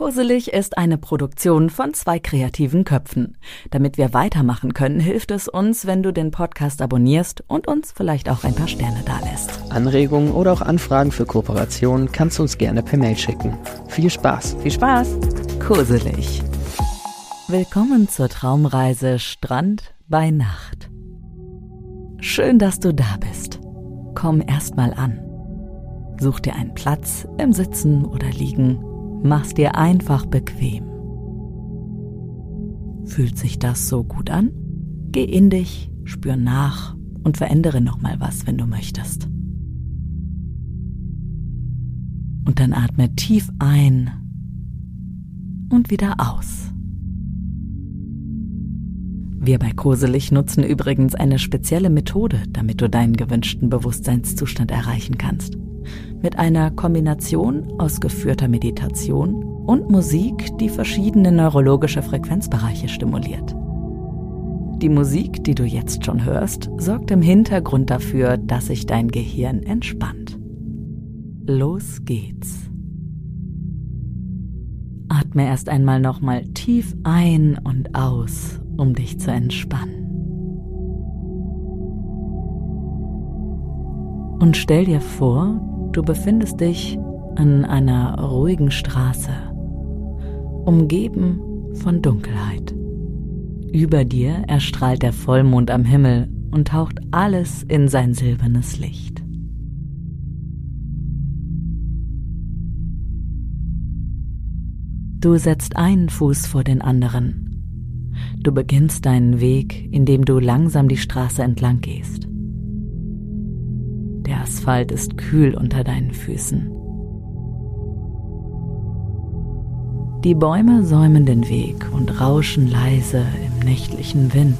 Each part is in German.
Koselig ist eine Produktion von zwei kreativen Köpfen. Damit wir weitermachen können, hilft es uns, wenn du den Podcast abonnierst und uns vielleicht auch ein paar Sterne dalässt. Anregungen oder auch Anfragen für Kooperationen kannst du uns gerne per Mail schicken. Viel Spaß! Viel Spaß! Koselig. Willkommen zur Traumreise Strand bei Nacht. Schön, dass du da bist. Komm erst mal an. Such dir einen Platz im Sitzen oder Liegen Mach's dir einfach bequem. Fühlt sich das so gut an? Geh in dich, spür nach und verändere nochmal was, wenn du möchtest. Und dann atme tief ein und wieder aus. Wir bei Koselig nutzen übrigens eine spezielle Methode, damit du deinen gewünschten Bewusstseinszustand erreichen kannst mit einer Kombination aus geführter Meditation und Musik, die verschiedene neurologische Frequenzbereiche stimuliert. Die Musik, die du jetzt schon hörst, sorgt im Hintergrund dafür, dass sich dein Gehirn entspannt. Los geht's. Atme erst einmal nochmal tief ein und aus, um dich zu entspannen. Und stell dir vor, Du befindest dich an einer ruhigen Straße, umgeben von Dunkelheit. Über dir erstrahlt der Vollmond am Himmel und taucht alles in sein silbernes Licht. Du setzt einen Fuß vor den anderen. Du beginnst deinen Weg, indem du langsam die Straße entlang gehst. Der Asphalt ist kühl unter deinen Füßen. Die Bäume säumen den Weg und rauschen leise im nächtlichen Wind.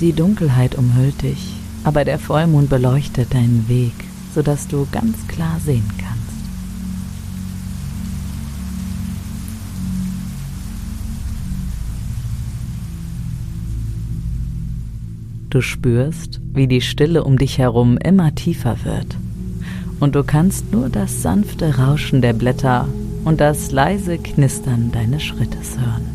Die Dunkelheit umhüllt dich, aber der Vollmond beleuchtet deinen Weg, sodass du ganz klar sehen kannst. Du spürst, wie die Stille um dich herum immer tiefer wird. Und du kannst nur das sanfte Rauschen der Blätter und das leise Knistern deines Schrittes hören.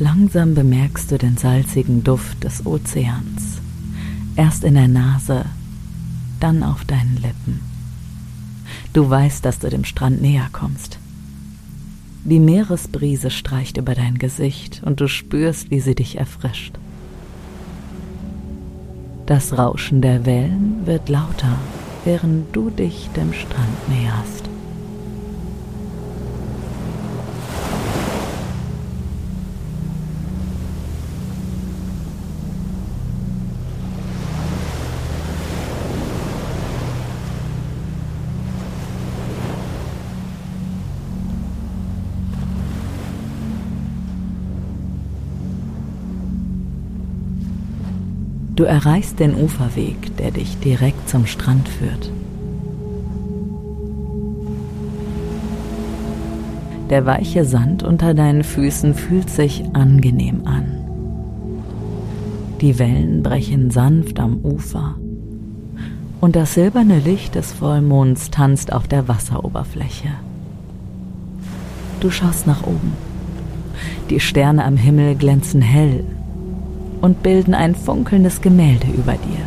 Langsam bemerkst du den salzigen Duft des Ozeans. Erst in der Nase, dann auf deinen Lippen. Du weißt, dass du dem Strand näher kommst. Die Meeresbrise streicht über dein Gesicht und du spürst, wie sie dich erfrischt. Das Rauschen der Wellen wird lauter, während du dich dem Strand näherst. Du erreichst den Uferweg, der dich direkt zum Strand führt. Der weiche Sand unter deinen Füßen fühlt sich angenehm an. Die Wellen brechen sanft am Ufer und das silberne Licht des Vollmonds tanzt auf der Wasseroberfläche. Du schaust nach oben. Die Sterne am Himmel glänzen hell und bilden ein funkelndes Gemälde über dir.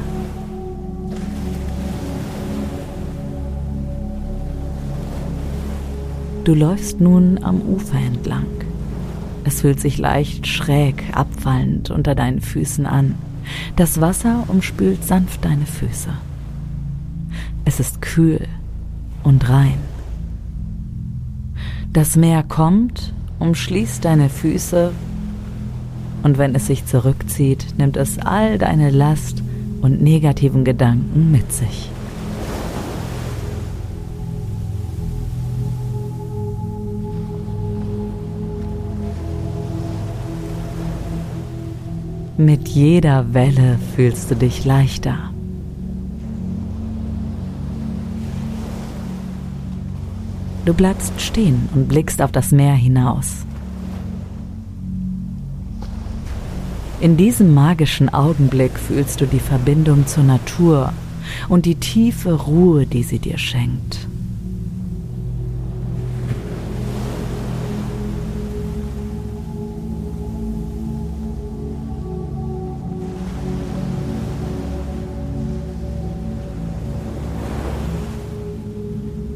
Du läufst nun am Ufer entlang. Es fühlt sich leicht schräg abfallend unter deinen Füßen an. Das Wasser umspült sanft deine Füße. Es ist kühl und rein. Das Meer kommt, umschließt deine Füße und wenn es sich zurückzieht, nimmt es all deine Last und negativen Gedanken mit sich. Mit jeder Welle fühlst du dich leichter. Du bleibst stehen und blickst auf das Meer hinaus. In diesem magischen Augenblick fühlst du die Verbindung zur Natur und die tiefe Ruhe, die sie dir schenkt.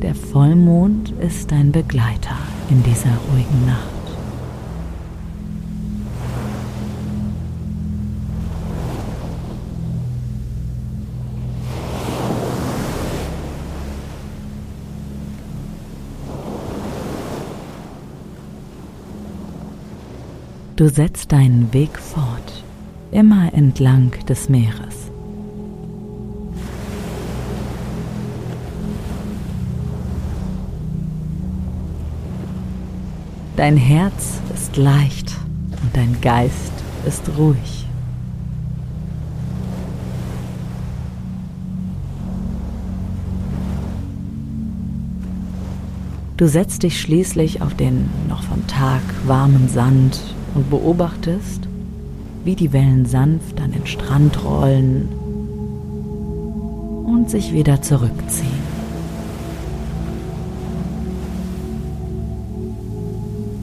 Der Vollmond ist dein Begleiter in dieser ruhigen Nacht. Du setzt deinen Weg fort, immer entlang des Meeres. Dein Herz ist leicht und dein Geist ist ruhig. Du setzt dich schließlich auf den noch vom Tag warmen Sand und beobachtest, wie die Wellen sanft an den Strand rollen und sich wieder zurückziehen.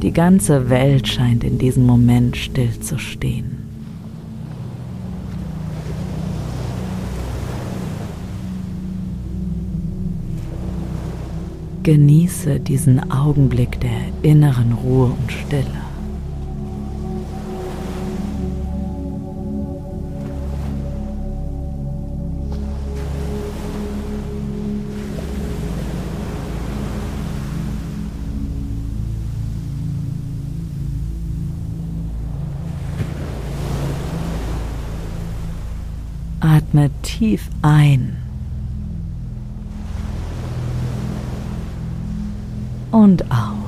Die ganze Welt scheint in diesem Moment still zu stehen. Genieße diesen Augenblick der inneren Ruhe und Stille. Atme tief ein und aus.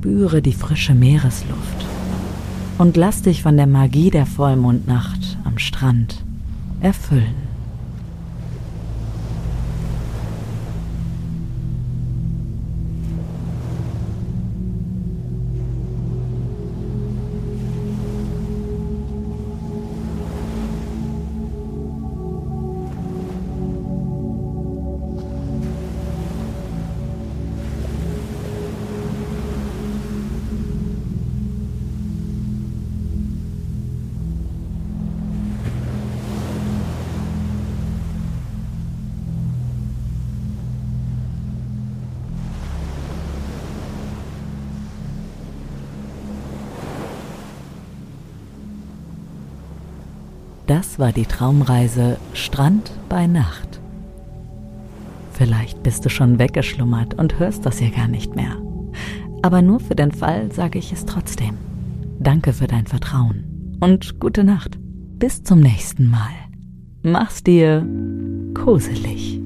Spüre die frische Meeresluft und lass dich von der Magie der Vollmondnacht am Strand erfüllen. Das war die Traumreise Strand bei Nacht. Vielleicht bist du schon weggeschlummert und hörst das hier gar nicht mehr. Aber nur für den Fall sage ich es trotzdem. Danke für dein Vertrauen und gute Nacht. Bis zum nächsten Mal. Mach's dir koselig.